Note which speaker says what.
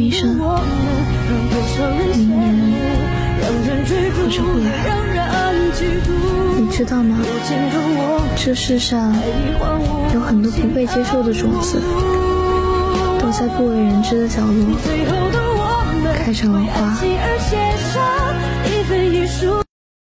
Speaker 1: 一声明年或者不来。你知道吗？这世上有很多不被接受的种子，都在不为人知的角落开成了花。